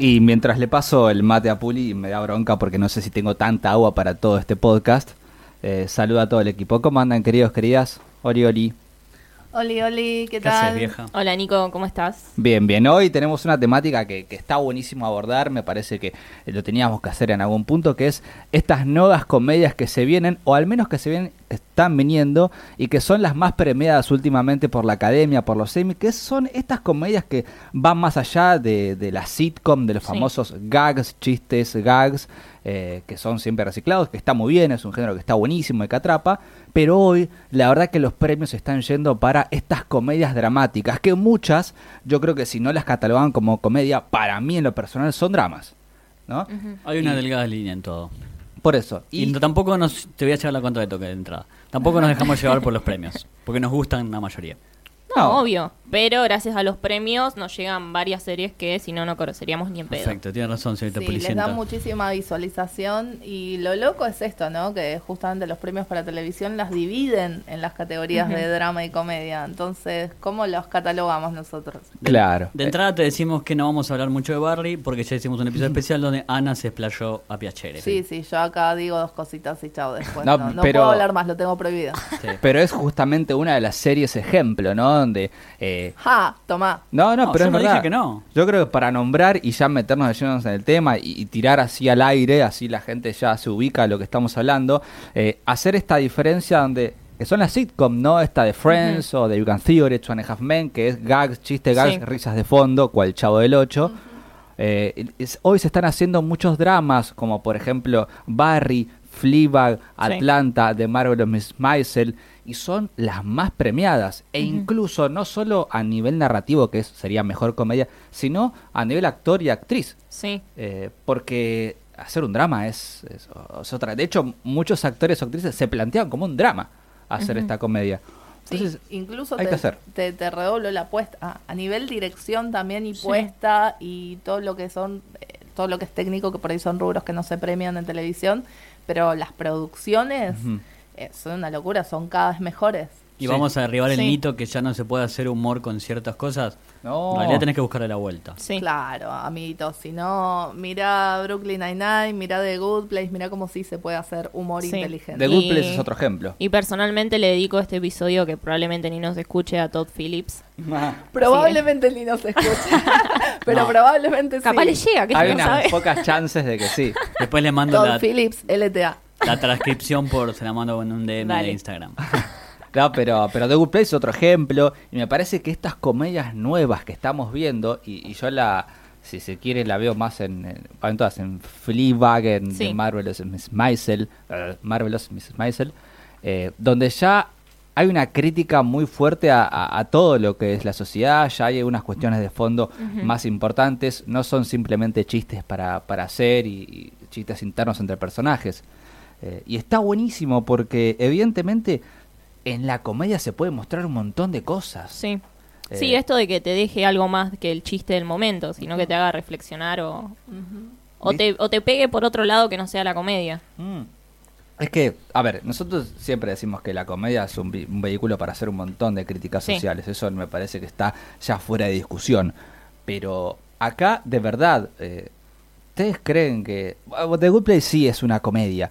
Y mientras le paso el mate a Puli, me da bronca porque no sé si tengo tanta agua para todo este podcast. Eh, saluda a todo el equipo. ¿Cómo andan, queridos, queridas? Oli, oli. Oli, Oli, ¿qué, ¿Qué tal? haces, vieja? Hola Nico, ¿cómo estás? Bien, bien. Hoy tenemos una temática que, que está buenísimo abordar. Me parece que lo teníamos que hacer en algún punto, que es estas nuevas comedias que se vienen, o al menos que se vienen, están viniendo, y que son las más premiadas últimamente por la academia, por los semi, que son estas comedias que van más allá de, de la sitcom, de los Sí. famosos gags, chistes, gags, eh, que son siempre reciclados, que está muy bien, es un género que está buenísimo y que atrapa, pero hoy la verdad que los premios están yendo para estas comedias dramáticas, que muchas, yo creo que si no las catalogan como comedia, para mí en lo personal son dramas, ¿no? Hay una Y- delgada línea en todo. Por eso. Y, Y, no- tampoco nos. Te voy a echar la cuenta de toque de entrada. Tampoco nos dejamos llevar por los premios. Porque nos gustan la mayoría. No, No. obvio. Pero gracias a los premios nos llegan varias series que si no, no conoceríamos ni en pedo. Perfecto, tienes razón, señorita Sí, les Policienta. da muchísima visualización y lo loco es esto, ¿no? Que justamente los premios para televisión las dividen en las categorías de drama y comedia. Entonces, ¿cómo los catalogamos nosotros? Claro. De entrada te decimos que no vamos a hablar mucho de Barry porque ya hicimos un episodio especial donde Ana se explayó a Piacere. Sí, sí, yo acá digo dos cositas y chao después. No, No, no pero- puedo hablar más, lo tengo prohibido. Sí. pero es justamente una de las series ejemplo, ¿no? Donde... eh, ¡Ja! Tomá. no, no, No, pero yo es no verdad. dije que no. Yo creo que para nombrar y ya meternos de llenos en el tema y, y tirar así al aire, así la gente ya se ubica a lo que estamos hablando, eh, hacer esta diferencia donde que son las sitcom, ¿no? Esta de Friends o de You Can Theory, Two and a Half Men, que es gags, chiste, gags, Sí. risas de fondo, cual Chavo del 8. hoy se están haciendo muchos dramas, como por ejemplo Barry, Fleabag, Atlanta, The Marvelous Miss Maisel, y son las más premiadas. E incluso no solo a nivel narrativo, que es- sería mejor comedia, sino a nivel actor y actriz. Sí. Eh, porque hacer un drama es, es- es otra. De hecho, muchos actores o actrices se plantean como un drama hacer esta comedia. Sí, Entonces, incluso hay te, que hacer. te, te redoblo la apuesta a, a nivel dirección también y Sí. puesta y todo lo que son eh, todo lo que es técnico que por ahí son rubros que no se premian en televisión pero las producciones eh, son una locura son cada vez mejores Y Sí. vamos a derribar el mito que ya no se puede hacer humor con ciertas cosas. No. En realidad tenés que buscarle la vuelta. Sí. claro amiguitos si no mira Brooklyn Nine-Nine mira The Good Place mira cómo sí se puede hacer humor Sí. inteligente The Good Y- Place es otro ejemplo. Y personalmente le dedico este episodio que probablemente ni nos escuche a Todd Phillips. probablemente ni nos escuche pero No. probablemente sí Capaz le llega, que Hay no unas sabe. pocas chances de que sí. Después le mando Todd la, Phillips LTA la transcripción por. Se la mando en un DM de. Instagram. No, pero, pero The Good Place es otro ejemplo. Y me parece que estas comedias nuevas que estamos viendo, y, y yo la, si se quiere, la veo más en, en, en todas, en Fleabag, en Sí. Marvelous Miss Maisel, eh, Marvelous Mrs. Maisel, eh, donde ya hay una crítica muy fuerte a, a- a todo lo que es la sociedad, ya hay unas cuestiones de fondo más importantes, no son simplemente chistes para, para hacer y, y chistes internos entre personajes. Eh, y está buenísimo porque evidentemente en la comedia se puede mostrar un montón de cosas. Sí. Eh, Sí, esto de que te deje algo más que el chiste del momento, sino que te haga reflexionar o, o, te, o te pegue por otro lado que no sea la comedia. Mm. Es que, a ver, nosotros siempre decimos que la comedia es un, vehículo para hacer un montón de críticas Sí. sociales. Eso me parece que está ya fuera de discusión. Pero acá, de verdad, eh, ¿ustedes creen que... The Good Place sí es una comedia,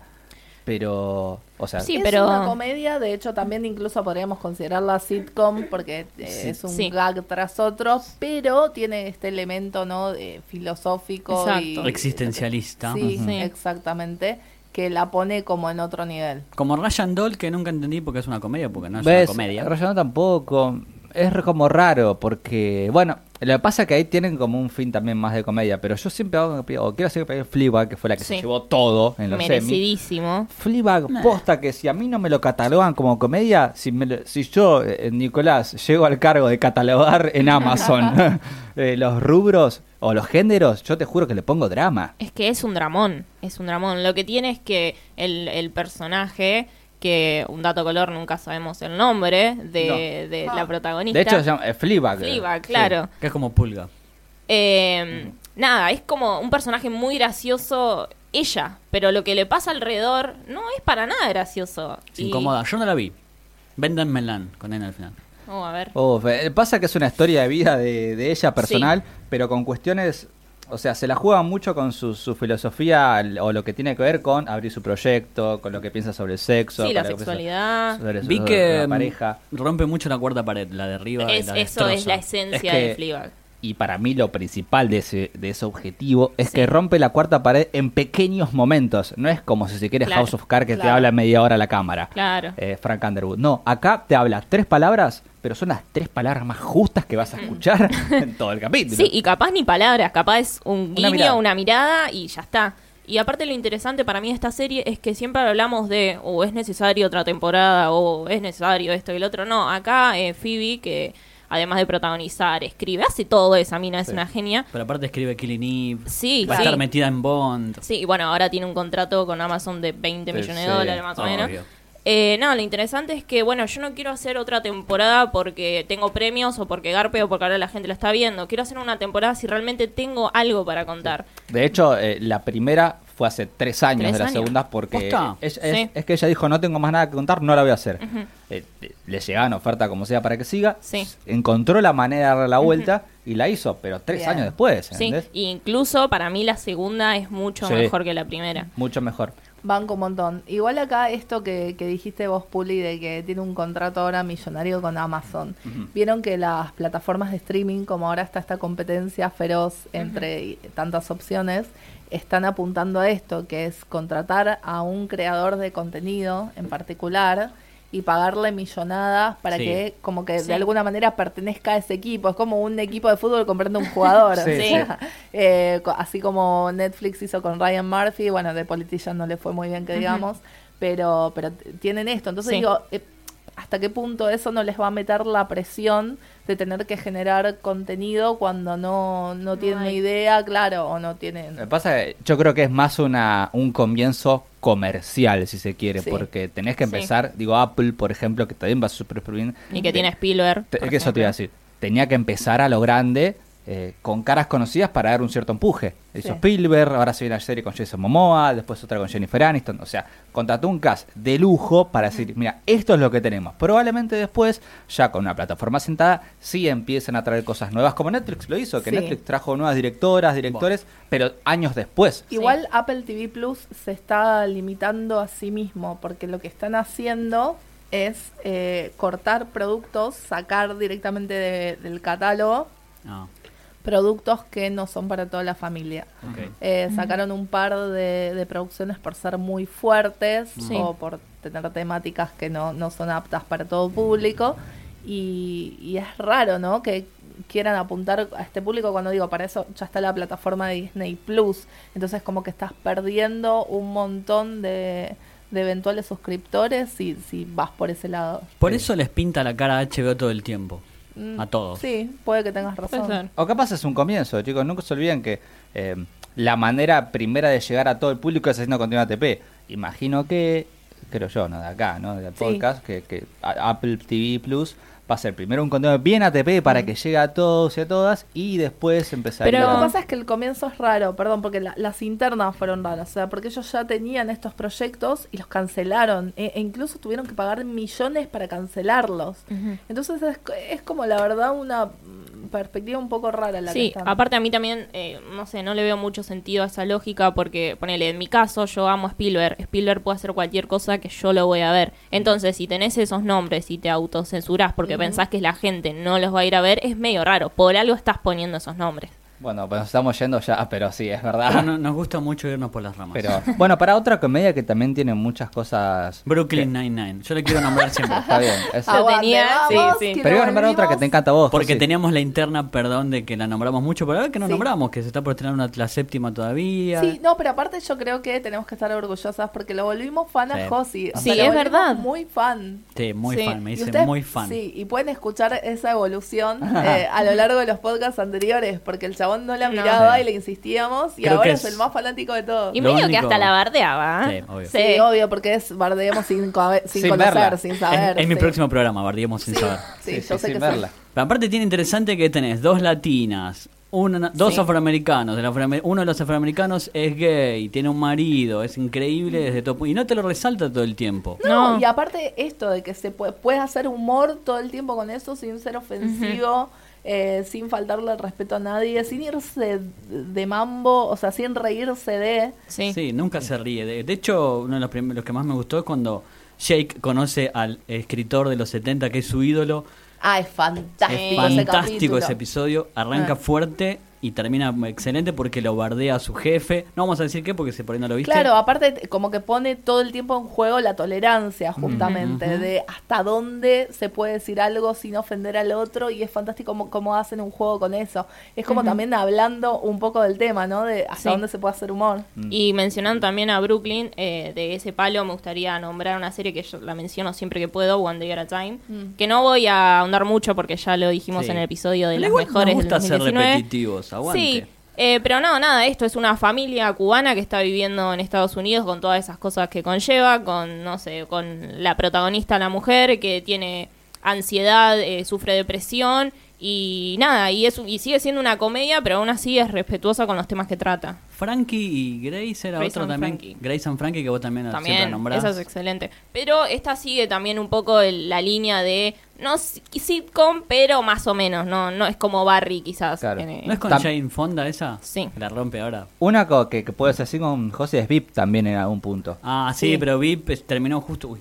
pero... O sea, Sí, es pero- una comedia, de hecho también incluso podríamos considerarla sitcom porque eh, Sí. es un Sí. gag tras otro, pero tiene este elemento no de filosófico y Exacto. Existencialista. Sí, Ujú. exactamente, que la pone como en otro nivel. Como Ryan Doll, que nunca entendí porque es una comedia, porque no es ¿Ves? una comedia. Rayano tampoco. Es como raro porque, bueno, lo que pasa es que ahí tienen como un fin también más de comedia, pero yo siempre hago, o quiero hacer que Fleabag, que fue la que se llevó todo en los. Merecidísimo. Fleabag, posta que si a mí no me lo catalogan como comedia, si, me si yo, eh, Nicolás, llego al cargo de catalogar en Amazon eh, los rubros o los géneros, yo te juro que le pongo drama. Es que es un dramón, es un dramón. Lo que tiene es que el, el personaje, que un dato color nunca sabemos el nombre de, de Ah. la protagonista. De hecho, se llama eh, Fleabag. Fleabag, Sí. claro. Que es como pulga. Eh, Nada, es como un personaje muy gracioso ella, pero lo que le pasa alrededor no es para nada gracioso. Es Y- incómoda. Yo no la vi. Vendan Melan con N al final. Oh, a ver. Eh, pasa que es una historia de vida de, de ella personal, pero con cuestiones o sea, se la juega mucho con su, su filosofía o lo que tiene que ver con abrir su proyecto, con lo que piensa sobre el sexo, Sí, la que sexualidad. sobre Vi sobre que mm, pareja. rompe mucho la cuarta pared, la de arriba y Es- la eso es la esencia Es que- de Fleabag. Y para mí lo principal de ese, de ese objetivo es Sí. que rompe la cuarta pared en pequeños momentos. No es como si se quiere Claro. House of Cards que te habla media hora a la cámara. Claro. eh, Frank Underwood. No, acá te habla tres palabras, pero son las tres palabras más justas que vas a escuchar en todo el capítulo. Sí, y capaz ni palabras, capaz es un Una guiño, mirada. una mirada y ya está. Y aparte lo interesante para mí de esta serie es que siempre hablamos de, o es necesario otra temporada, o es necesario esto y el otro. No, acá eh, Phoebe, que además de protagonizar, escribe, hace todo esa mina, es Sí. una genia. Pero aparte escribe Killing Eve. Sí, Va a sí. estar metida en Bond. Sí, y bueno, ahora tiene un contrato con Amazon de 20 Sí, millones sí. de dólares más o menos. Obvio. Eh, no, lo interesante es que, bueno, yo no quiero hacer otra temporada porque tengo premios o porque garpe o porque ahora la gente lo está viendo. Quiero hacer una temporada si realmente tengo algo para contar. De hecho, eh, la primera fue hace tres años ¿Tres de la años? segunda porque es, es- Sí. es que ella dijo no tengo más nada que contar, no la voy a hacer. Ujú. Eh, eh, le llegaban oferta como sea para que siga, Sí. encontró la manera de darle la vuelta y la hizo, pero tres Bien. años después, Sí, incluso para mí la segunda es mucho Sí. mejor que la primera. Mucho mejor. Banco un montón. Igual acá esto que, que dijiste vos, Puli, de que tiene un contrato ahora millonario con Amazon. Vieron que las plataformas de streaming, como ahora está esta competencia feroz entre tantas opciones, están apuntando a esto, que es contratar a un creador de contenido en particular y pagarle millonadas para Sí. que como que Sí. de alguna manera pertenezca a ese equipo. Es como un equipo de fútbol comprando un jugador. Sí, o sí. sea, eh, co- así como Netflix hizo con Ryan Murphy, bueno, de Politician no le fue muy bien que digamos, pero, pero tienen esto. Entonces Sí. digo, eh, ¿hasta qué punto eso no les va a meter la presión de tener que generar contenido cuando no, no tienen idea, claro, o no tienen... Lo que pasa es que yo creo que es más una un comienzo comercial, si se quiere, Sí. porque tenés que Sí. empezar, digo, Apple, por ejemplo, que también va súper bien. Y que tiene Spielberg. Te- que eso te iba a decir. Tenía que empezar a lo grande, eh, con caras conocidas para dar un cierto empuje. Hizo Sí. Spielberg, ahora se viene la serie con Jason Momoa, después otra con Jennifer Aniston. O sea, contrató un cast de lujo para decir, mira, esto es lo que tenemos. Probablemente después, ya con una plataforma sentada, sí empiecen a traer cosas nuevas, como Netflix lo hizo, que Sí. Netflix trajo nuevas directoras, directores, pero años después. Igual Apple TV Plus se está limitando a sí mismo, porque lo que están haciendo es eh, cortar productos, sacar directamente de- del catálogo Ah, productos que no son para toda la familia. Eh, sacaron un par de, de producciones por ser muy fuertes Sí. o por tener temáticas que no, no son aptas para todo público. Y, y es raro, ¿no? Que quieran apuntar a este público cuando digo, para eso ya está la plataforma de Disney Plus. Entonces como que estás perdiendo un montón de, de eventuales suscriptores si, si vas por ese lado. Por eso les pinta la cara a HBO todo el tiempo. Mm, A todos. Sí, puede que tengas Puede razón. ser. O capaz es un comienzo, chicos. Nunca se olviden que eh, la manera primera de llegar a todo el público es haciendo contenido ATP. Imagino que, creo yo, no de acá, ¿no? Del Sí. podcast, que, que Apple TV Plus va a ser primero un contenido bien ATP para que llegue a todos y a todas y después empezaría Pero- Lo que pasa es que el comienzo es raro, perdón, porque la- las internas fueron raras, o sea, porque ellos ya tenían estos proyectos y los cancelaron, e, e incluso tuvieron que pagar millones para cancelarlos. Entonces es, es como la verdad una perspectiva un poco rara la que Sí, están. aparte a mí también, eh, no sé, no le veo mucho sentido a esa lógica porque, ponele, en mi caso yo amo a Spielberg, Spielberg puede hacer cualquier cosa que yo lo voy a ver. Entonces, si tenés esos nombres y te autocensurás porque. Pensás que la gente no los va a ir a ver, es medio raro. Por algo estás poniendo esos nombres. Bueno, pues nos estamos yendo ya, pero sí, es verdad. no- nos gusta mucho irnos por las ramas. Pero bueno, para otra comedia que también tiene muchas cosas. Brooklyn Nine-Nine. Yo le quiero nombrar siempre. Está bien. es- Ah, Aguante, tenía- sí, vamos, sí. pero iba a nombrar otra que te encanta a vos. Porque teníamos la interna, perdón, de que la nombramos mucho, pero a ver que no Sí. nombramos, que se está por estrenar una, la séptima todavía. Sí, no, pero aparte yo creo que tenemos que estar orgullosas porque lo volvimos fan Sí. a Josi. O Sí, sea, es verdad. Muy fan. Sí, muy Sí. fan, me Y dice muy fan. Sí, y pueden escuchar esa evolución eh, a lo largo de los podcasts anteriores, porque el chabón no la miraba Sí. y le insistíamos, y Creo ahora que es... es- el más fanático de todos. Y medio que único- hasta la bardeaba. ¿eh? Sí, obvio. Sí, obvio, porque es bardeemos sin, sin, Sin conocer, verla. sin Es, saber. es mi próximo programa, Bardiemos sin Sí, saber. sí, Sí, yo sí, sé sin que verla. sí. Pero aparte tiene interesante que tenés dos latinas, una, dos Sí. afroamericanos. El uno de los afroamericanos es gay, tiene un marido, es increíble desde todo. Y no te lo resalta todo el tiempo. No, No. y aparte esto de que se puede, puedes hacer humor todo el tiempo con eso sin ser ofensivo. Eh, sin faltarle el respeto a nadie, sin irse de mambo, o sea, sin reírse de... Sí. Sí, nunca se ríe. De, de hecho, uno de los, los que más me gustó es cuando Jake conoce al escritor de los 70 que es su ídolo. Ah, es fantástico, Es ese fantástico ese episodio. Arranca Ah. fuerte y termina excelente porque lo bardea a su jefe. No vamos a decir qué porque se por ahí no lo viste. Claro, aparte como que pone todo el tiempo en juego la tolerancia justamente, de hasta dónde se puede decir algo sin ofender al otro y es fantástico cómo, cómo hacen un juego con eso. Es como también hablando un poco del tema, ¿no? De hasta Sí. dónde se puede hacer humor. Y mencionando también a Brooklyn, eh, de ese palo me gustaría nombrar una serie que yo la menciono siempre que puedo, One Day at a Time, Mm. que no voy a ahondar mucho porque ya lo dijimos Sí. en el episodio de Pero las mejores nos gusta del ser 2019. Sí, eh, pero no, nada, esto es una familia cubana que está viviendo en Estados Unidos con todas esas cosas que conlleva, con, no sé, con la protagonista, la mujer, que tiene ansiedad, eh, sufre depresión y nada, y, es, y sigue siendo una comedia, pero aún así es respetuosa con los temas que trata. Frankie y Grace era Grace otro and también. Frankie. Grace and Frankie que vos también, siempre También, nombrás. esa es excelente. Pero esta sigue también un poco el- la línea de, no si- sitcom, pero más o menos, no no es como Barry quizás. Claro. ¿No es con Jane Fonda esa? Sí. La rompe ahora. Una que, que puedes decir con José es VIP también en algún punto. Ah, sí, Sí. pero VIP terminó justo. uy.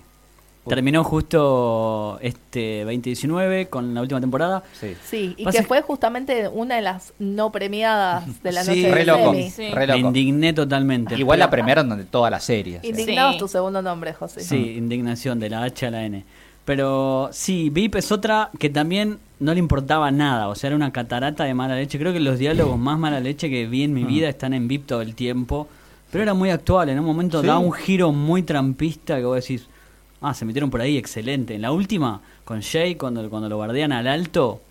Terminó justo este 2019 con la última temporada. Sí. Sí, y Pasa que fue justamente una de las no premiadas de la Sí, noche de Re loco. Sí. re Me loco. indigné totalmente. Igual la premiaron donde toda la serie. o sea. Indignado Sí. es tu segundo nombre, José. Sí, indignación de la H a la N. Pero sí, VIP es otra que también no le importaba nada. O sea, era una catarata de mala leche. Creo que los diálogos más mala leche que vi en mi vida están en VIP todo el tiempo. Pero era muy actual. En un momento Sí. da un giro muy trampista que vos decís, ah, se metieron por ahí, excelente. En la última, con Jay, cuando, cuando lo guardean al alto,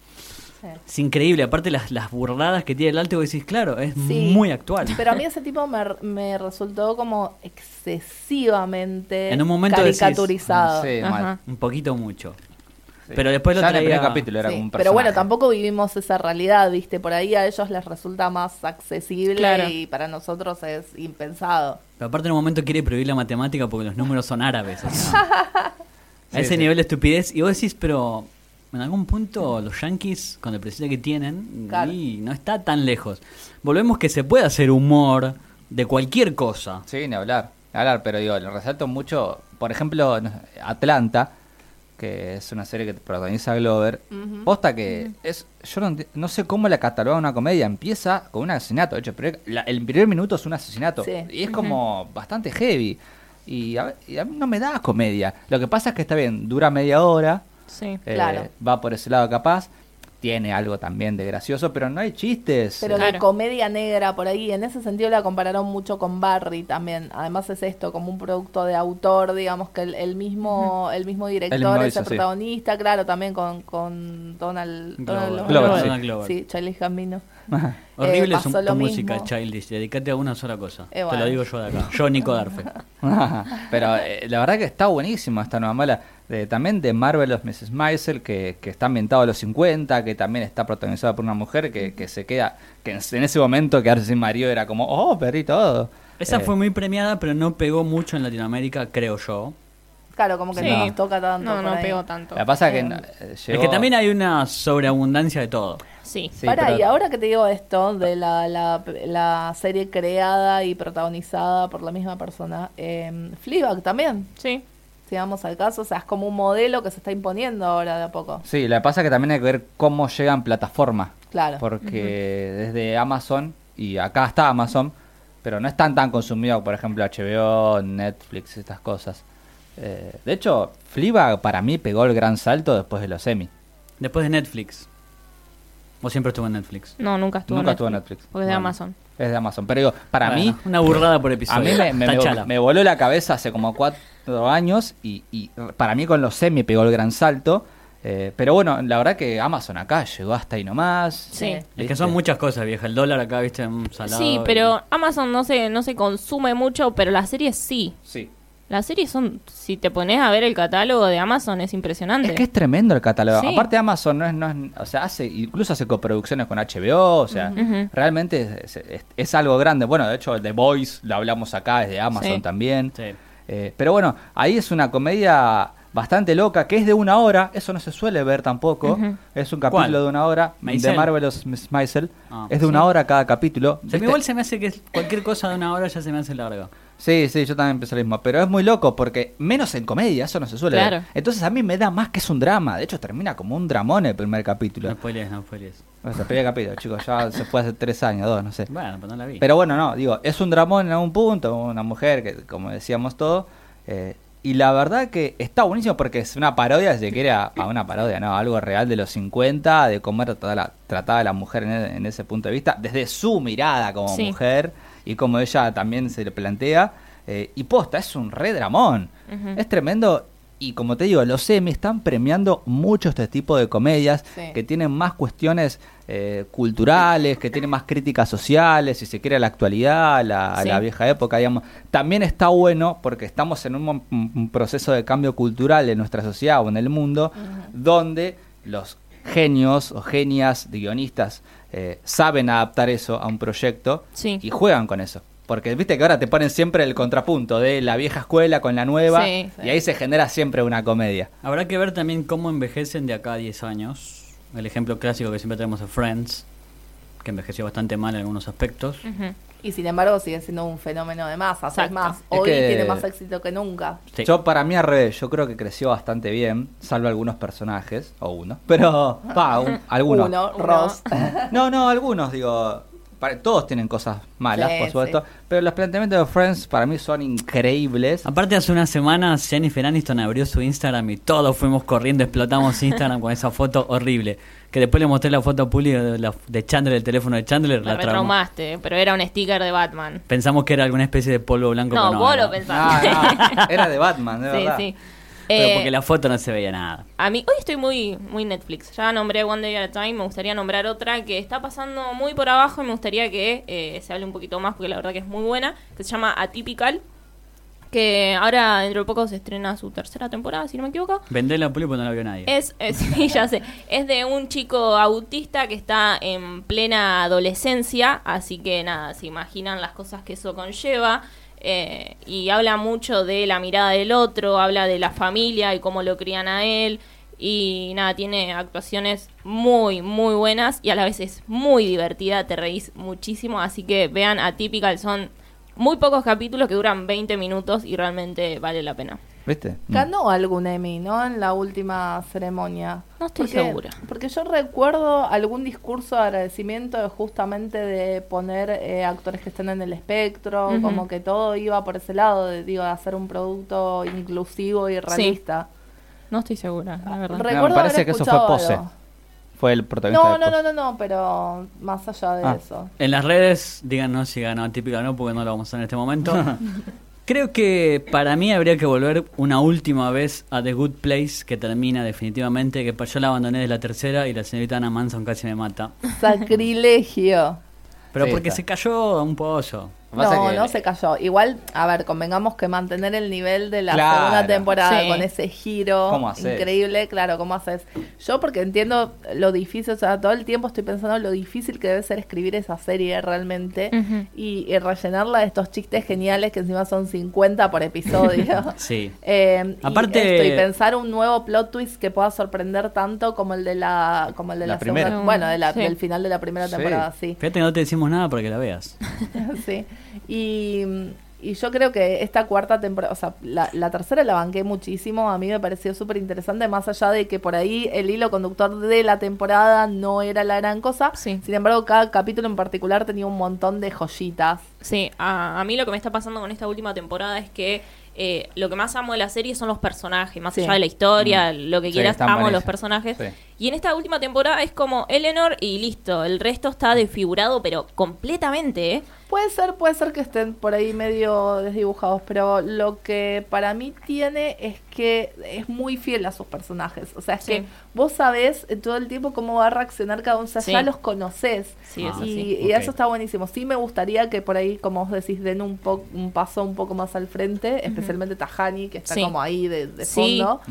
Sí. es increíble. Aparte las, las burradas que tiene el alto, vos decís, claro, es Sí. muy actual. Pero a mí ese tipo me, me resultó como excesivamente En un momento decís, caricaturizado. Sí, mal. Un poquito mucho. Sí. Pero después lo Ya en el traía- primer capítulo era Sí, como un pero bueno, tampoco vivimos esa realidad, ¿viste? Por ahí a ellos les resulta más accesible Claro. y para nosotros es impensado. Pero aparte en un momento quiere prohibir la matemática porque los números son árabes. o sea, a ese sí. nivel de estupidez. Y vos decís, pero en algún punto los yankees, con el presidente que tienen, Claro. y no está tan lejos. Volvemos que se puede hacer humor de cualquier cosa. Sí, ni hablar. ni hablar, pero digo, le resalto mucho, por ejemplo, Atlanta, que es una serie que protagoniza Glover. Ujú. Posta que es, yo no, no sé cómo la cataloga una comedia. Empieza con un asesinato, de hecho, la- el primer minuto es un asesinato. Sí. Y es como bastante heavy. Y a, y a mí no me da comedia. Lo que pasa es que está bien, dura media hora. Sí. eh, Claro. Va por ese lado capaz. Tiene algo también de gracioso, pero no hay chistes. Pero eh, de Claro. comedia negra por ahí, en ese sentido la compararon mucho con Barry también. Además es esto, como un producto de autor, digamos que el, el mismo el mismo director mismo es hizo, el sí. protagonista, claro, también con, con Donald, Glover. Donald Glover, Glover. sí. Donald Glover. Sí, Charlie Gambino. Horrible Eh, su, pasó tu lo música, mismo. Childish. Dedicate a una sola cosa. Eh, Te bueno. lo digo yo de acá. Yo, Nico Darfe. Pero eh, la verdad que está buenísimo esta nueva mala. De, también de Marvelous Mrs. Maisel, que, que está ambientado a los 50, que también está protagonizada por una mujer que, que se queda, que en, en ese momento quedarse sin marido era como, oh, perdí todo. Esa Eh, fue muy premiada, pero no pegó mucho en Latinoamérica, creo yo. Claro, como que Sí. no nos toca tanto. No, no ahí. pegó tanto. La pasa que Eh, eh, Es que también hay una sobreabundancia de todo. Sí. Sí, pero- y ahora que te digo esto, de la, la, la serie creada y protagonizada por la misma persona, eh, Fleabag también, Sí. Si vamos al caso, o sea, es como un modelo que se está imponiendo ahora de a poco. Sí, la pasa que también hay que ver cómo llegan plataformas. Claro. Porque desde Amazon, y acá está Amazon, pero no están tan consumidos, por ejemplo, HBO, Netflix, estas cosas. Eh, de hecho, Fleabag para mí pegó el gran salto después de los Emmy. Después de Netflix. ¿O siempre estuvo en Netflix? No, nunca estuvo Nunca en estuvo en Netflix. Porque es de Bueno. Amazon. Es de Amazon. Pero digo, para Bueno, mí, Una burrada por a episodio. mí me, me- me- Tachala. me voló la cabeza hace como cuatro años y, y para mí con los Emmy pegó el gran salto. Eh, pero bueno, la verdad que Amazon acá llegó hasta ahí nomás. Sí. Es que son muchas cosas, vieja. El dólar acá, viste, un salado. Sí, y- pero Amazon no se, no se consume mucho, pero las series sí. Sí. Las series son, si te pones a ver el catálogo de Amazon es impresionante. Es que es tremendo el catálogo. Sí. Aparte Amazon no es, no es- o sea, hace, incluso hace coproducciones con HBO, o sea, realmente es, es- es algo grande. Bueno, de hecho, The Voice lo hablamos acá, es de Amazon Sí. también. Sí. Eh, pero bueno, ahí es una comedia bastante loca, que es de una hora, eso no se suele ver tampoco. Es un capítulo ¿Cuál? de una hora Maisel. de Marvelous Miss Maisel. Ah, es de una hora cada capítulo. Se me ¿Viste? igual se me hace que cualquier cosa de una hora ya se me hace largo. Sí, sí, yo también pensé lo mismo. Pero es muy loco porque menos en comedia, eso no se suele Claro. ver. Entonces a mí me da más que es un drama. De hecho, termina como un dramón el primer capítulo. No spoilees, no spoilees. O sea, el primer capítulo, chicos, ya se fue hace tres años, dos, no sé. Bueno, pero no la vi. Pero bueno, no, digo, es un dramón en algún punto, una mujer que, como decíamos todo, eh, y la verdad que está buenísimo porque es una parodia, si se quiere, a, a una parodia, ¿no? Algo real de los 50, de cómo era tratada la, tratada la mujer en, e- en ese punto de vista, desde su mirada como Sí. mujer y como ella también se le plantea. eh, y posta, es un re dramón. Ujú. Es tremendo. Y como te digo, los Emmy están premiando mucho este tipo de comedias Sí. que tienen más cuestiones eh, culturales, que tienen más críticas sociales, si se quiere a la actualidad, a la, a Sí. la vieja época, digamos. También está bueno porque estamos en un, mo- un- un proceso de cambio cultural en nuestra sociedad o en el mundo, donde los genios o genias de guionistas eh, saben adaptar eso a un proyecto Sí. y juegan con eso. Porque viste que ahora te ponen siempre el contrapunto de la vieja escuela con la nueva Sí, y ahí se genera siempre una comedia. Habrá que ver también cómo envejecen de acá a 10 años. El ejemplo clásico que siempre tenemos es Friends, que envejeció bastante mal en algunos aspectos. Y sin embargo sigue siendo un fenómeno de masas. Es Exacto. más, Es hoy que- tiene más éxito que nunca. Sí. Yo para mí al revés, yo creo que creció bastante bien, salvo algunos personajes, o uno, pero pa, un- algunos. Uno, Uno. Ross. No, no, algunos, digo, para- todos tienen cosas malas, Sí, por supuesto, sí. pero los planteamientos de Friends para mí son increíbles. Aparte hace unas semanas Jennifer Aniston abrió su Instagram y todos fuimos corriendo, explotamos Instagram con esa foto horrible. Que después le mostré la foto pública de, la- de Chandler, el teléfono de Chandler, Me la traumó. retraumaste, pero era un sticker de Batman. Pensamos que era alguna especie de polvo blanco. No, pero vos era- lo pensaste. Ah, no, era de Batman, de sí, verdad. sí. Pero Eh, porque la foto no se veía nada. A mí, hoy estoy muy, muy Netflix. Ya nombré One Day at a Time, me gustaría nombrar otra que está pasando muy por abajo y me gustaría que eh, se hable un poquito más porque la verdad que es muy buena, que se llama Atypical, que ahora dentro de poco se estrena su tercera temporada, si no me equivoco. Vendé la puli porque no la vio nadie. Es, eh, sí, ya sé. Es de un chico autista que está en plena adolescencia, así que nada, se imaginan las cosas que eso conlleva. Eh, y habla mucho de la mirada del otro, habla de la familia y cómo lo crían a él. Y nada, tiene actuaciones muy, muy buenas y a la vez es muy divertida, te reís muchísimo. Así que vean Atypical, son muy pocos capítulos que duran 20 minutos y realmente vale la pena. ¿Viste? Mm. Ganó algún Emmy, ¿no? En la última ceremonia. No estoy Porque- segura. Porque yo recuerdo algún discurso de agradecimiento de justamente de poner eh, actores que estén en el espectro, Ujú. como que todo iba por ese lado, de, digo, de hacer un producto inclusivo y realista. No estoy segura, la verdad. Recuerdo me parece haber que eso fue Pose. algo. Fue el protagonista No, de no, Pose. no, no, no, pero más allá de Ah. eso. En las redes, díganos si ganó típica o no, porque no lo vamos a hacer en este momento. Creo que para mí habría que volver una última vez a The Good Place, que termina definitivamente, que yo la abandoné de la tercera y la señorita Anna Manson casi me mata. Sacrilegio. Pero Sí, porque está. se cayó a un pozo. No, que- no se cayó. Igual, a ver, convengamos que mantener el nivel de la Claro. segunda temporada Sí. con ese giro increíble, claro, ¿cómo haces? Yo porque entiendo lo difícil, o sea, todo el tiempo estoy pensando lo difícil que debe ser escribir esa serie realmente y, y rellenarla de estos chistes geniales que encima son 50 por episodio. Sí. Eh, y Aparte- esto, y pensar un nuevo plot twist que pueda sorprender tanto como el de la como el de La la, segunda- primera. bueno de la- Sí. del final de la primera Sí. temporada sí Fíjate que no te decimos nada para que la veas. sí. Y, y yo creo que esta cuarta temporada, o sea, la, la tercera la banqué muchísimo, a mí me pareció súper interesante, más allá de que por ahí el hilo conductor de la temporada no era la gran cosa. Sí. Sin embargo, cada capítulo en particular tenía un montón de joyitas. Sí, a, a mí lo que me está pasando con esta última temporada es que eh, lo que más amo de la serie son los personajes, más Sí. allá de la historia, lo que Sí, quieras, están amo los personajes. Sí. Y en esta última temporada es como Eleanor y listo, el resto está desfigurado, pero completamente, ¿eh? Puede ser, puede ser que estén por ahí medio desdibujados, pero lo que para mí tiene es que es muy fiel a sus personajes. O sea, es Sí. que vos sabés eh, todo el tiempo cómo va a reaccionar cada uno, o sea, Sí. ya los conoces. Sí, Ah. Y, y eso está buenísimo. Sí me gustaría que por ahí, como vos decís, den un, po un paso un poco más al frente, especialmente Tajani, que está Sí. como ahí de, de Sí. fondo.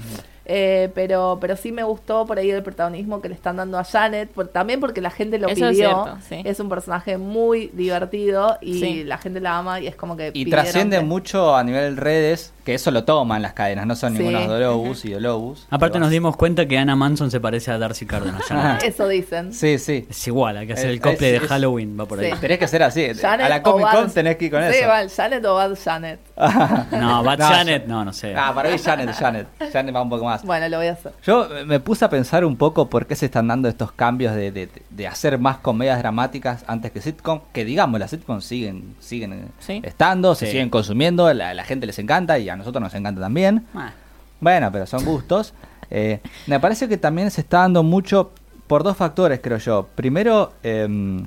Eh, pero, pero sí me gustó por ahí el protagonismo que le están dando a Janet, por- también porque la gente lo Eso es pidió. cierto, sí. Es un personaje muy divertido y Sí. la gente la ama y es como que Y trasciende que- mucho a nivel redes, que eso lo toman las cadenas, no son Dolobus y Dolobus. Aparte nos dimos cuenta que Anna Manson se parece a Darcy Carden. ya. Eso dicen. Sí, sí. es igual, hay que hacer Es- el cosplay es- de es- Halloween, va por ahí. Sí. Tenés que ser así. Janet a la o Comic Con Bad- tenés que ir con sí, eso. Val, Janet o Bad Janet. No, Bad No, Janet, no, no sé. Ah, para mí Janet, Janet. Janet va un poco más. Bueno, lo voy a hacer. Yo me puse a pensar un poco por qué se están dando estos cambios de, de- de hacer más comedias dramáticas antes que sitcom, que digamos, las sitcoms siguen, siguen eh, Sí. estando, se Sí. siguen consumiendo, la, la gente les encanta y a nosotros nos encanta también. Ah, Bueno, pero son gustos. Eh, me parece que también se está dando mucho por dos factores, creo yo. Primero, em,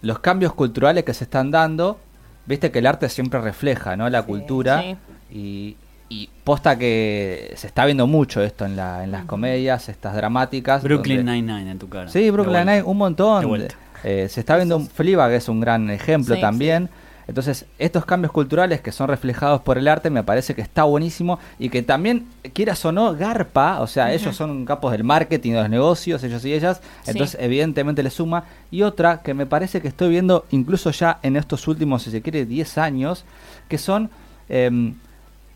los cambios culturales que se están dando. Viste que el arte siempre refleja, ¿no? La cultura. Sí. Y, y posta que se está viendo mucho esto en, la, en las comedias, estas dramáticas. Brooklyn Nine-Nine en tu cara. Sí, Brooklyn. Nine, un montón. Eh, se está viendo Fleabag es un gran ejemplo Sí, también. Entonces, estos cambios culturales que son reflejados por el arte me parece que está buenísimo y que también, quieras o no, garpa, o sea, ellos son capos del marketing, de los negocios, ellos y ellas, Sí. entonces evidentemente le suma. Y otra que me parece que estoy viendo incluso ya en estos últimos, si se quiere, 10 años, que son em,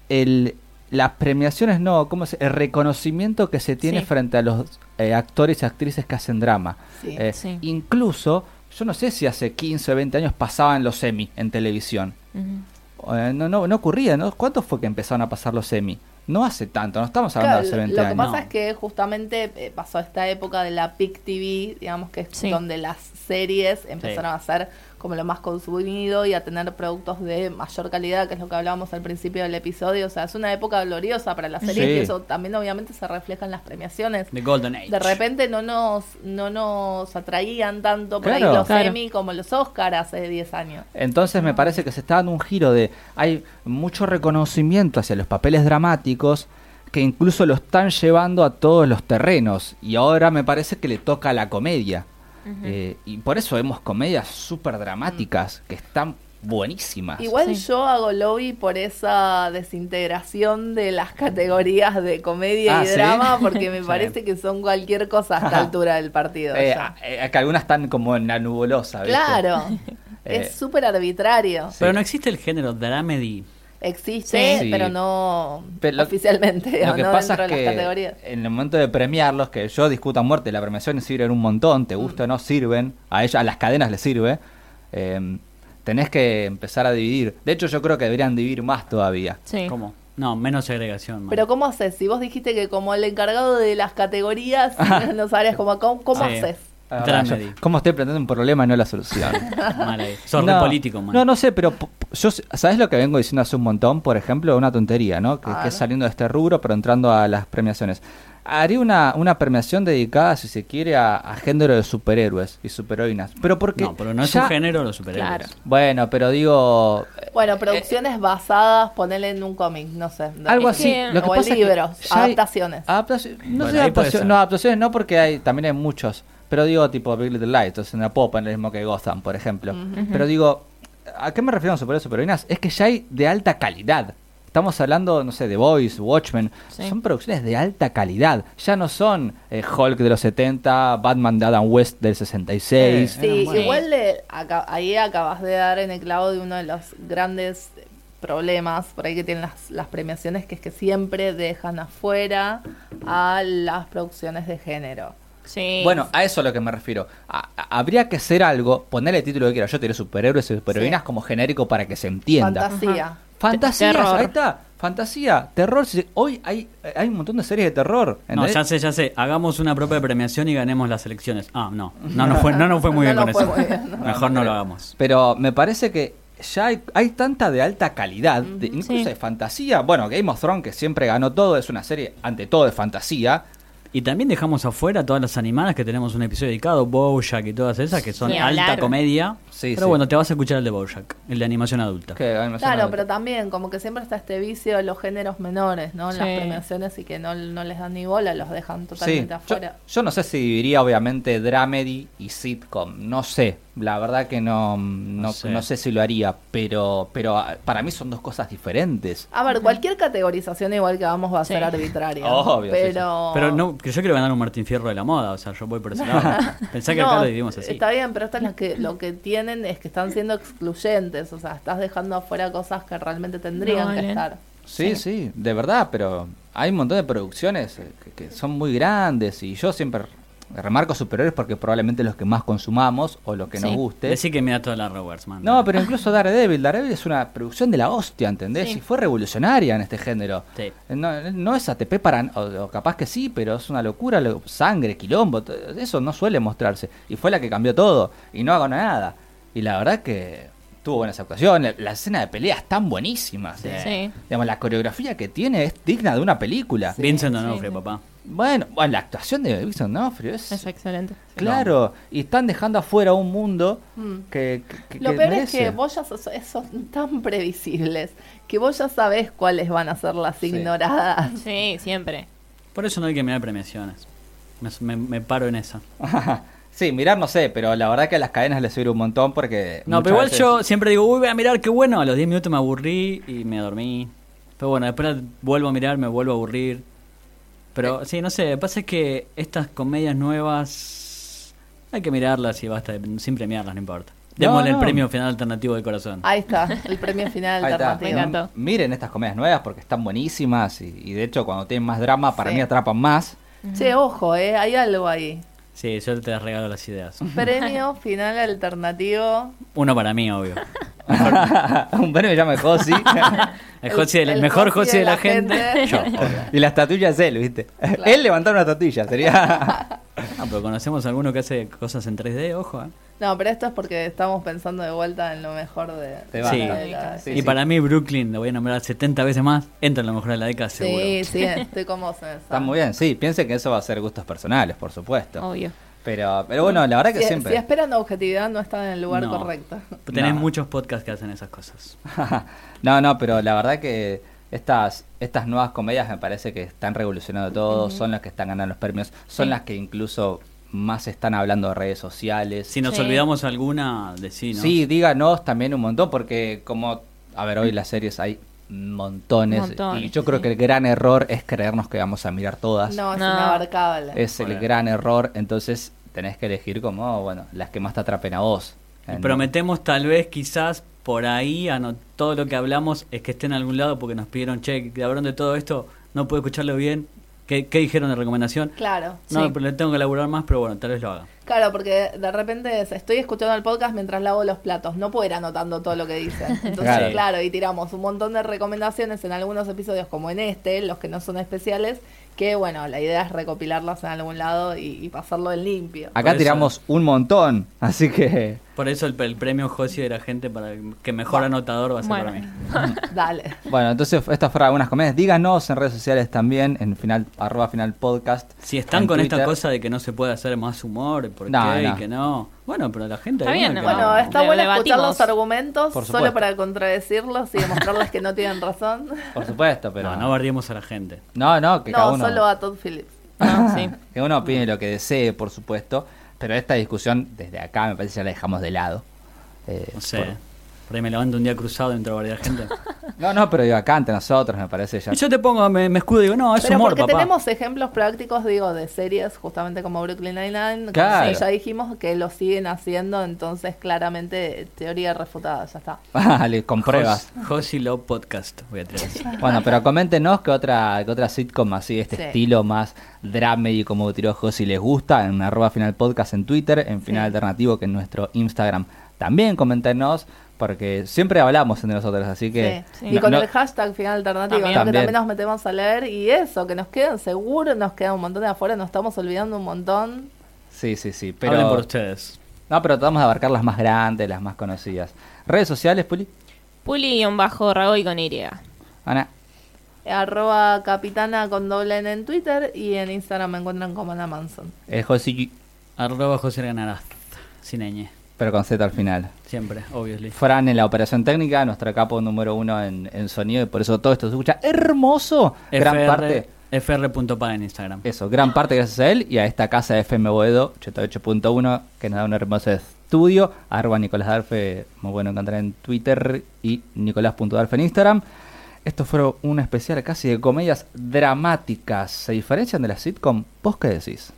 el, las premiaciones, no, ¿cómo se, el reconocimiento que se tiene Sí. frente a los eh, actores y actrices que hacen drama. Sí. Eh, Sí. Incluso, yo no sé si hace 15 o 20 años pasaban los semi en televisión. Eh, no, no, no ocurría, ¿no? ¿Cuánto fue que empezaron a pasar los semi? No hace tanto, no estamos hablando Claro, de hace 20 lo que años. pasa No. es que justamente eh, pasó esta época de la PIC TV, digamos que es Sí. donde las series empezaron a ser como lo más consumido y a tener productos de mayor calidad, que es lo que hablábamos al principio del episodio. O sea, es una época gloriosa para las series Sí. y eso también obviamente se refleja en las premiaciones. The Golden Age. De repente no nos, no nos atraían tanto por Claro. ahí los Claro. Emmy como los Oscar hace 10 años. Entonces me parece que se está dando un giro de hay mucho reconocimiento hacia los papeles dramáticos que incluso lo están llevando a todos los terrenos y ahora me parece que le toca a la comedia. Eh, y por eso vemos comedias súper dramáticas que están buenísimas. Igual Sí. yo hago lobby por esa desintegración de las categorías de comedia Ah, y ¿sí? drama, porque me Sí. parece que son cualquier cosa a esta altura del partido. Eh, ya. eh, que algunas están como en la nubulosa. ¿viste? claro, Eh, es súper arbitrario. Pero no existe el género dramedy. Existe, Sí. pero no Pero lo- oficialmente, Lo que no pasa dentro es de que las categorías. en el momento de premiarlos, que yo discuto a muerte, la premiación sirven un montón, te gusta o no, sirven, a ella, a las cadenas les sirve, eh, tenés que empezar a dividir. De hecho, yo creo que deberían dividir más todavía. Sí. ¿Cómo? No, menos segregación. man. Pero ¿cómo haces? Si vos dijiste que como el encargado de las categorías, no sabrías cómo, cómo, cómo Sí. haces. Dramedy. yo- ¿Cómo estoy planteando un problema y no la solución? Sos no, político, man. No, no sé, pero yo, ¿sabes lo que vengo diciendo hace un montón? Por ejemplo, una tontería, ¿no? Que, es saliendo de este rubro, pero entrando a las premiaciones. Haría una, una premiación dedicada, si se quiere, a, a género de superhéroes y superheroínas. Pero porque. No, pero no es ya- un género los superhéroes. Claro. Bueno, pero digo. Bueno, producciones basadas, ponerle en un cómic, no sé. Algo Es así. que- Lo que o pasa es que libros, hay- adaptaciones. adaptaci- no Bueno, sé, ahí puede adaptaci- ser. no, adaptaciones no, porque hay también hay muchos. Pero digo, tipo Big Little Lies, entonces no puedo poner el mismo que Gotham, por ejemplo. Pero digo, ¿a qué me refiero con superhéroes superheroínas? Es que ya hay de alta calidad. Estamos hablando, no sé, de Boys, Watchmen. Sí. Son producciones de alta calidad. Ya no son eh, Hulk de los 70, Batman de Adam West del 66. Sí. Sí, igual le, aca- ahí acabas de dar en el clavo de uno de los grandes problemas por ahí que tienen las, las premiaciones, que es que siempre dejan afuera a las producciones de género. Sí. Bueno, a eso es a lo que me refiero. A- a- habría que hacer algo, ponerle el título que quiera. Yo tiré superhéroes y superheroínas Sí. como genérico para que se entienda. Fantasía. Fantasía, Terror. ahí está. Fantasía, terror. si- Hoy hay, hay un montón de series de terror. No, ¿entendés? ya sé, ya sé. Hagamos una propia premiación y ganemos las elecciones. Ah, no. No nos fue, no nos fue muy No bien con fue eso. muy bien, no. Mejor no lo hagamos. Pero me parece que ya hay, hay tanta de alta calidad, de- incluso Sí. de fantasía. Bueno, Game of Thrones, que siempre ganó todo, es una serie ante todo de fantasía. Y también dejamos afuera todas las animadas que tenemos un episodio dedicado, Bojack y todas esas, que son Ni alta hablar. comedia. Sí, pero sí. bueno, te vas a escuchar el de Bojack, el de animación adulta. Claro, pero también como que siempre está este vicio de los géneros menores, ¿no? En Sí. las premiaciones y que no, no les dan ni bola, los dejan totalmente afuera. yo no sé si dividiría obviamente dramedy y sitcom, no sé, la verdad que no, no, sé. no sé si lo haría, pero, pero ah, para mí son dos cosas diferentes. A ver, cualquier categorización igual que vamos va a ser arbitraria. Obvio, sí, sí. pero... Pero no, que yo quiero ganar un Martín Fierro de la moda, o sea, yo voy por ese lado. Pensá que No, acá lo dividimos así. Está bien, pero estas lo que, lo que tienen es que están siendo excluyentes, o sea, estás dejando afuera cosas que realmente tendrían No, que estar. Sí, sí, de verdad, pero hay un montón de producciones que, que son muy grandes y yo siempre remarco superiores porque probablemente los que más consumamos o los que nos Sí. guste. Decí que mira toda la Roberts, man. No, pero incluso Daredevil, Daredevil es una producción de la hostia, ¿entendés? Sí. Y fue revolucionaria en este género. Sí. No, no es ATP para, o, o capaz que sí, pero es una locura, lo- sangre, quilombo, eso no suele mostrarse. Y fue la que cambió todo, y no hago nada. Y la verdad que tuvo buenas actuaciones, la escena de peleas están buenísimas. eh. Sí. Digamos, la coreografía que tiene es digna de una película. Vincent sí. papá. Bueno, bueno, la actuación de Vincent D'Onofrio es... Es excelente. Claro, y están dejando afuera un mundo Mm. que, que- Lo que peor merece. es que vos ya sos, es- son tan previsibles que vos ya sabés cuáles van a ser las Sí. ignoradas. Sí, siempre. Por eso no hay que mirar premiaciones. Me, me- me paro en esa. sí, mirar no sé, pero la verdad que a las cadenas les sirve un montón porque... No, pero igual veces- yo siempre digo, uy, voy a mirar, qué bueno. A los 10 minutos me aburrí y me dormí. Pero bueno, después vuelvo a mirar, me vuelvo a aburrir. Pero sí, no sé, lo que pasa es que estas comedias nuevas hay que mirarlas y basta, de- sin premiarlas, no importa. Démosle no. el premio final alternativo del corazón. Ahí está, el premio final está. alternativo. Miren estas comedias nuevas porque están buenísimas y, y de hecho cuando tienen más drama para Sí. mí atrapan más. Che, ojo, eh, hay algo ahí. Sí, yo te regalo las ideas. Premio final alternativo. Uno para mí, obvio. un premio llama Josi El, José- el el mejor José de de la, la gente. gente. Yo, y la estatuilla es él, ¿viste? Él levantar una estatuilla, sería... Ah, pero conocemos a alguno que hace cosas en 3D, ojo. ¿eh? No, pero esto es porque estamos pensando de vuelta en lo mejor de, de la década. Sí, y sí. para mí Brooklyn, lo voy a nombrar 70 veces más, entra en lo mejor de la década seguro. Sí, sí, estoy como vos en esa. Está muy bien, sí, piensen que eso va a ser gustos personales, por supuesto. Obvio. Pero, pero bueno, la verdad que Si, siempre... si esperan objetividad, no están en el lugar No. correcto. Tenés No. muchos podcasts que hacen esas cosas. no, no, pero la verdad que estas, estas nuevas comedias me parece que están revolucionando todo, son las que están ganando los premios, son Sí. las que incluso más están hablando de redes sociales. Si nos Sí. olvidamos alguna, decinos. Sí, díganos también un montón, porque como, a ver, hoy las series hay montones, Montones, y yo creo que el gran error es creernos que vamos a mirar todas. No, es No. inabarcable. es el Bueno. gran error, entonces tenés que elegir como, bueno, las que más te atrapen a vos. Y prometemos tal vez quizás por ahí, ano- todo lo que hablamos es que esté en algún lado porque nos pidieron, che, que hablaron de todo esto, no puedo escucharlo bien. ¿Qué, qué dijeron de recomendación? Claro. No, Sí. pero le tengo que elaborar más, pero bueno, tal vez lo haga. Claro, porque de repente es, estoy escuchando el podcast mientras lavo los platos. No puedo ir anotando todo lo que dicen. Entonces, Claro. claro. y tiramos un montón de recomendaciones en algunos episodios, como en este, los que no son especiales, que bueno, la idea es recopilarlas en algún lado y, y pasarlo en limpio. Acá tiramos un montón, así que... Por eso el, el premio Josi de la gente para que mejor anotador va a ser Bueno. para mí. Dale. Bueno, entonces estas fueron algunas comedias. Díganos en redes sociales también, en final, arroba final podcast. Si están con esta cosa de que no se puede hacer más humor, ¿por No, qué? no. Y que no. Bueno, pero la gente. Está bien, no. Bueno, no. está bueno escuchar los argumentos solo para contradecirlos y demostrarles que no tienen razón. Por supuesto, pero... No, no barriemos a la gente. No, no, que cada No, uno... solo a Todd Phillips. No, sí. que uno opine lo que desee, por supuesto. Pero esta discusión, desde acá, me parece que ya la dejamos de lado. Eh, por- Por ahí me levanto un día cruzado dentro de varias gente. No, no, pero digo, acá ante nosotros, me parece ya... Y yo te pongo, me, me escudo y digo, no, es Pero humor, porque papá. tenemos ejemplos prácticos, digo, de series justamente como Brooklyn Nine-Nine, Claro. ya dijimos que lo siguen haciendo, entonces claramente teoría refutada, ya está. Vale, con pruebas. Jos- Josi Love Podcast, voy a así. Bueno, pero coméntenos que otra, que otra sitcom así, de este Sí. estilo más dramedy como tiró si les gusta, en arroba final podcast en Twitter, en final Sí. alternativo que en nuestro Instagram. También coméntenos, porque siempre hablamos entre nosotros, así que... Sí. Sí. Y no- con no- el hashtag final alternativo, También. ¿no? que También. también nos metemos a leer y eso, que nos quedan, seguro nos queda un montón de afuera, nos estamos olvidando un montón. Sí, sí, sí, Hablen por pero... ustedes. No, pero tratamos de abarcar las más grandes, las más conocidas. ¿Redes sociales, Puli? Puli-Ragoy con Y. Ana. arroba capitana con doble N en Twitter y en Instagram me encuentran como Ana Manson. Es José, Arroba José Ganaraz, sin ñ. Pero con Z al final. Siempre, obviously. Fran en la operación técnica, nuestro capo número uno en, en sonido, y por eso todo esto se escucha hermoso. Gran parte. fr.pa en Instagram. Eso, gran parte gracias a él y a esta casa de FM Boedo 88.1 que nos da un hermoso estudio. Arroba Nicolás Darfe, muy bueno encontrar en Twitter y Nicolás.darfe en Instagram. Esto fue un especial casi de comedias dramáticas. ¿Se diferencian de la sitcom? ¿Vos qué decís?